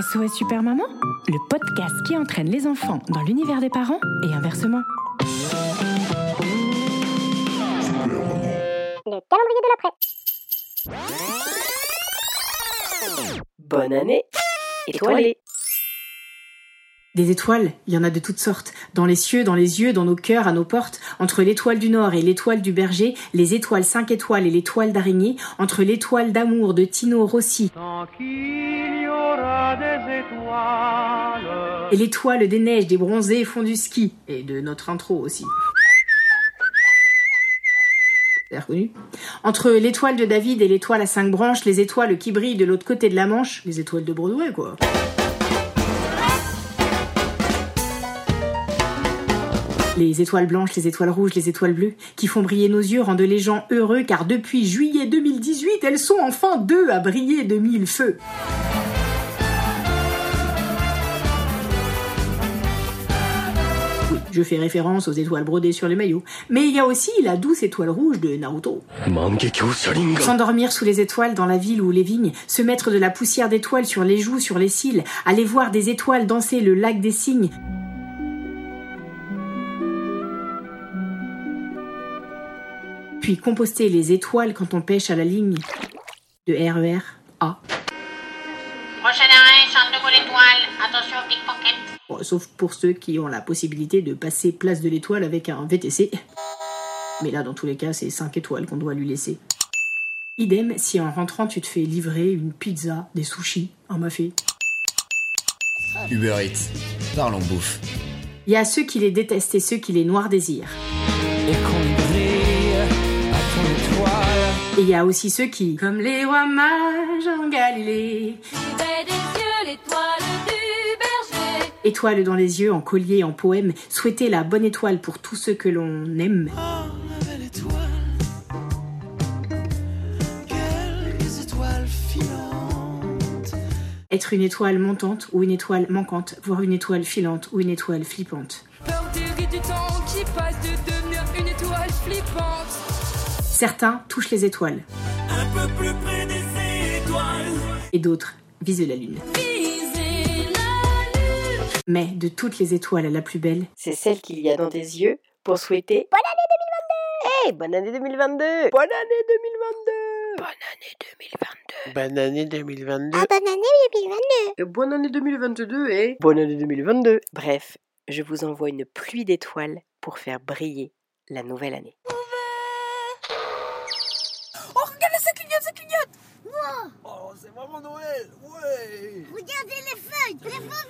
SOS Super Maman, le podcast qui entraîne les enfants dans l'univers des parents et inversement. Le calendrier de l'après. Bonne année étoilée. Des étoiles, il y en a de toutes sortes. Dans les cieux, dans les yeux, dans nos cœurs, à nos portes. Entre l'étoile du Nord et l'étoile du Berger, les étoiles 5 étoiles et l'étoile d'araignée. Entre l'étoile d'amour de Tino Rossi et l'étoile des neiges, des bronzés font du ski. Et de notre intro aussi. Reconnu. Entre l'étoile de David et l'étoile à cinq branches, les étoiles qui brillent de l'autre côté de la Manche, les étoiles de Broadway, quoi. Les étoiles blanches, les étoiles rouges, les étoiles bleues, qui font briller nos yeux, rendent les gens heureux, car depuis juillet 2018, elles sont enfin deux à briller de mille feux. Je fais référence aux étoiles brodées sur le maillot. Mais il y a aussi la douce étoile rouge de Naruto. S'endormir sous les étoiles dans la ville ou les vignes, se mettre de la poussière d'étoiles sur les joues, sur les cils, aller voir des étoiles danser le lac des cygnes. Puis composter les étoiles quand on pêche à la ligne de RER A. Prochain arrêt, centre de. Attention, pickpocket. Bon, sauf pour ceux qui ont la possibilité de passer place de l'étoile avec un VTC. Mais là, dans tous les cas, c'est 5 étoiles qu'on doit lui laisser. Idem si en rentrant tu te fais livrer une pizza, des sushis, un mafé. Uber Eats. Parlons bouffe. Il y a ceux qui les détestent et ceux qui les noirs désirent. Et il y a aussi ceux qui, comme les rois mages en Galilée, étoile dans les yeux, en collier, en poème, souhaiter la bonne étoile pour tous ceux que l'on aime. Être une étoile montante ou une étoile manquante, voire une étoile filante ou une étoile flippante. Certains touchent les étoiles. Et d'autres visent la lune. Mais de toutes les étoiles, la plus belle, C'est celle qu'il y a dans tes yeux pour souhaiter Bonne année 2022 Hey, bonne année 2022 Bonne année 2022 Bonne année 2022 Bonne année 2022. Ah, bonne année 2022. Et Bonne année 2022 et bonne année 2022 Bref, je vous envoie une pluie d'étoiles pour faire briller la nouvelle année. Oh, c'est vraiment Noël. Ouais. Regardez les feuilles, les feux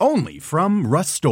Only from Rust